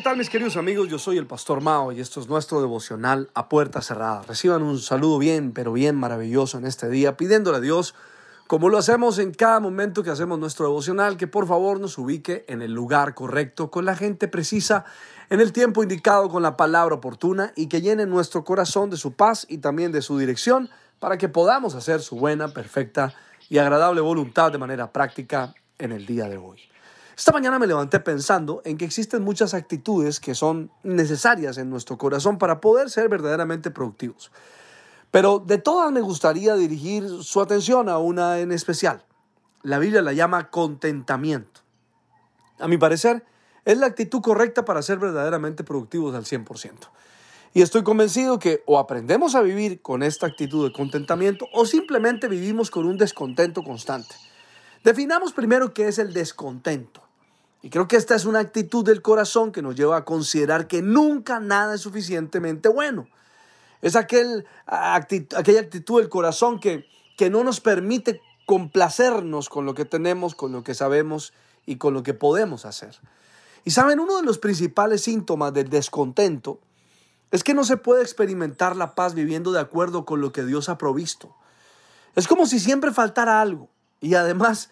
¿Qué tal mis queridos amigos? Yo soy el Pastor Mao y esto es nuestro devocional a puerta cerrada. Reciban un saludo bien, pero bien maravilloso en este día, pidiéndole a Dios, como lo hacemos en cada momento que hacemos nuestro devocional, que por favor nos ubique en el lugar correcto, con la gente precisa, en el tiempo indicado, con la palabra oportuna y que llene nuestro corazón de su paz y también de su dirección para que podamos hacer su buena, perfecta y agradable voluntad de manera práctica en el día de hoy. Esta mañana me levanté pensando en que existen muchas actitudes que son necesarias en nuestro corazón para poder ser verdaderamente productivos. Pero de todas me gustaría dirigir su atención a una en especial. La Biblia la llama contentamiento. A mi parecer, es la actitud correcta para ser verdaderamente productivos al 100%. Y estoy convencido que o aprendemos a vivir con esta actitud de contentamiento o simplemente vivimos con un descontento constante. Definamos primero qué es el descontento. Y creo que esta es una actitud del corazón que nos lleva a considerar que nunca nada es suficientemente bueno. Es aquel, aquella actitud del corazón que, que no nos permite complacernos con lo que tenemos, con lo que sabemos y con lo que podemos hacer. Y saben, uno de los principales síntomas del descontento es que no se puede experimentar la paz viviendo de acuerdo con lo que Dios ha provisto. Es como si siempre faltara algo. Y además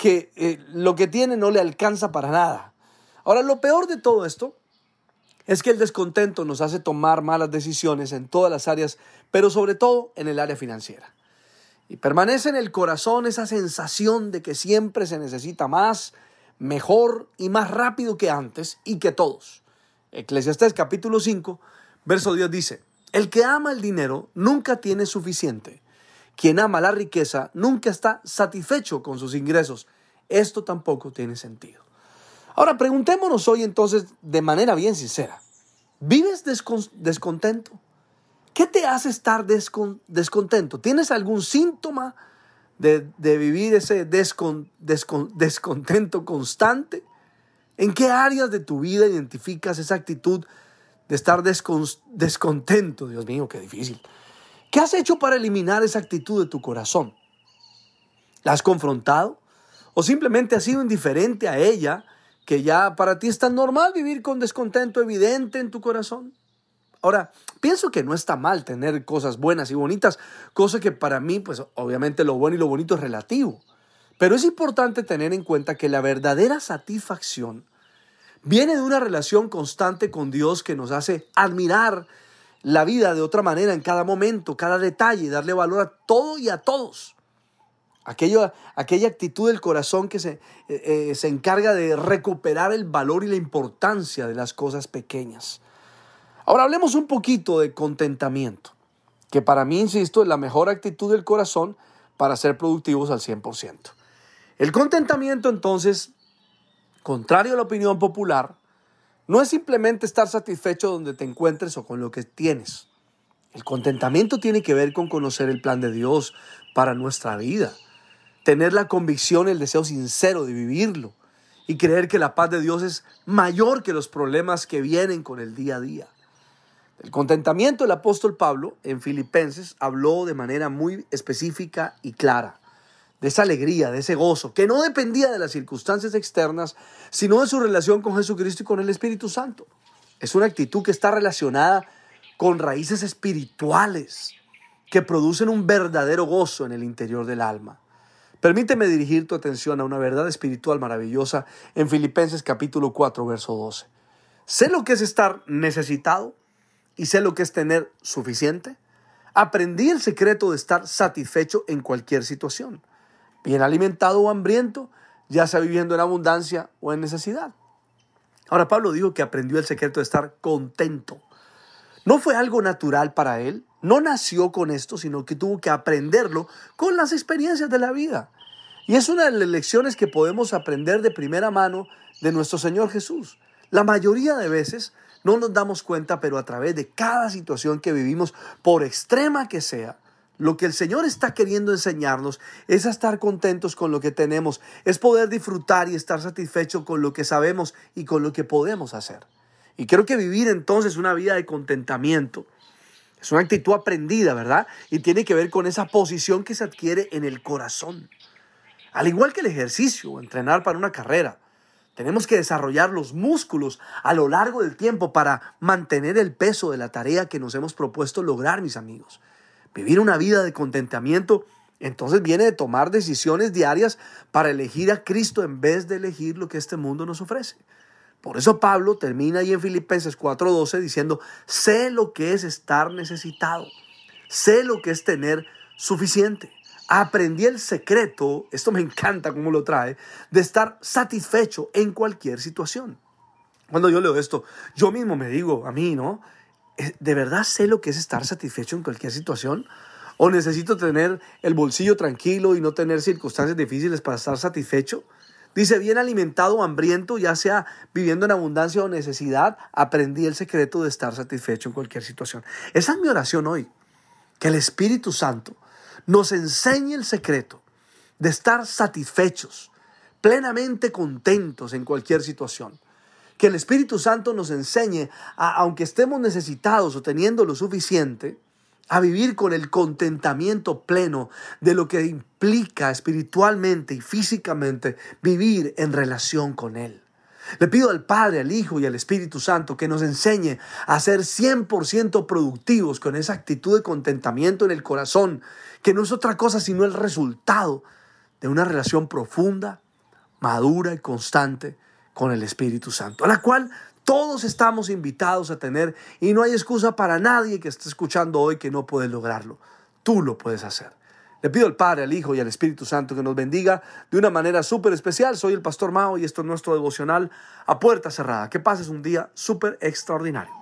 que eh, lo que tiene no le alcanza para nada. Ahora, lo peor de todo esto es que el descontento nos hace tomar malas decisiones en todas las áreas, pero sobre todo en el área financiera. Y permanece en el corazón esa sensación de que siempre se necesita más, mejor y más rápido que antes y que todos. Eclesiastés capítulo 5, verso 10 dice, el que ama el dinero nunca tiene suficiente quien ama la riqueza nunca está satisfecho con sus ingresos. Esto tampoco tiene sentido. Ahora, preguntémonos hoy entonces de manera bien sincera. ¿Vives descontento? ¿Qué te hace estar descontento? ¿Tienes algún síntoma de, vivir ese descontento constante? ¿En qué áreas de tu vida identificas esa actitud de estar descontento? Dios mío, qué difícil. ¿Qué has hecho para eliminar esa actitud de tu corazón? ¿La has confrontado? ¿O simplemente has sido indiferente a ella, que ya para ti es tan normal vivir con descontento evidente en tu corazón? Ahora, pienso que no está mal tener cosas buenas y bonitas, cosa que para mí, pues obviamente lo bueno y lo bonito es relativo. Pero es importante tener en cuenta que la verdadera satisfacción viene de una relación constante con Dios que nos hace admirar la vida de otra manera en cada momento, cada detalle, darle valor a todo y a todos. Aquello, aquella actitud del corazón que se, eh, eh, se encarga de recuperar el valor y la importancia de las cosas pequeñas. Ahora hablemos un poquito de contentamiento, que para mí, insisto, es la mejor actitud del corazón para ser productivos al 100%. El contentamiento entonces, contrario a la opinión popular, no es simplemente estar satisfecho donde te encuentres o con lo que tienes. El contentamiento tiene que ver con conocer el plan de Dios para nuestra vida, tener la convicción, el deseo sincero de vivirlo y creer que la paz de Dios es mayor que los problemas que vienen con el día a día. El contentamiento del apóstol Pablo en Filipenses habló de manera muy específica y clara de esa alegría, de ese gozo, que no dependía de las circunstancias externas, sino de su relación con Jesucristo y con el Espíritu Santo. Es una actitud que está relacionada con raíces espirituales que producen un verdadero gozo en el interior del alma. Permíteme dirigir tu atención a una verdad espiritual maravillosa en Filipenses capítulo 4, verso 12. Sé lo que es estar necesitado y sé lo que es tener suficiente. Aprendí el secreto de estar satisfecho en cualquier situación bien alimentado o hambriento, ya sea viviendo en abundancia o en necesidad. Ahora Pablo dijo que aprendió el secreto de estar contento. No fue algo natural para él, no nació con esto, sino que tuvo que aprenderlo con las experiencias de la vida. Y es una de las lecciones que podemos aprender de primera mano de nuestro Señor Jesús. La mayoría de veces no nos damos cuenta, pero a través de cada situación que vivimos, por extrema que sea, Lo que el Señor está queriendo enseñarnos es a estar contentos con lo que tenemos, es poder disfrutar y estar satisfecho con lo que sabemos y con lo que podemos hacer. Y creo que vivir entonces una vida de contentamiento es una actitud aprendida, ¿verdad? Y tiene que ver con esa posición que se adquiere en el corazón. Al igual que el ejercicio, entrenar para una carrera, tenemos que desarrollar los músculos a lo largo del tiempo para mantener el peso de la tarea que nos hemos propuesto lograr, mis amigos. Vivir una vida de contentamiento entonces viene de tomar decisiones diarias para elegir a Cristo en vez de elegir lo que este mundo nos ofrece. Por eso Pablo termina ahí en Filipenses 4:12 diciendo, sé lo que es estar necesitado, sé lo que es tener suficiente. Aprendí el secreto, esto me encanta cómo lo trae, de estar satisfecho en cualquier situación. Cuando yo leo esto, yo mismo me digo a mí, ¿no? Eh, ¿De verdad sé lo que es estar satisfecho en cualquier situación? ¿O necesito tener el bolsillo tranquilo y no tener circunstancias difíciles para estar satisfecho? Dice, bien alimentado o hambriento, ya sea viviendo en abundancia o necesidad, aprendí el secreto de estar satisfecho en cualquier situación. Esa es mi oración hoy, que el Espíritu Santo nos enseñe el secreto de estar satisfechos, plenamente contentos en cualquier situación. Que el Espíritu Santo nos enseñe, a, aunque estemos necesitados o teniendo lo suficiente, a vivir con el contentamiento pleno de lo que implica espiritualmente y físicamente vivir en relación con Él. Le pido al Padre, al Hijo y al Espíritu Santo que nos enseñe a ser 100% productivos con esa actitud de contentamiento en el corazón, que no es otra cosa sino el resultado de una relación profunda, madura y constante con el Espíritu Santo, a la cual todos estamos invitados a tener y no hay excusa para nadie que esté escuchando hoy que no puede lograrlo. Tú lo puedes hacer. Le pido al Padre, al Hijo y al Espíritu Santo que nos bendiga de una manera súper especial. Soy el Pastor Mao y esto es nuestro devocional a puerta cerrada. Que pases un día súper extraordinario.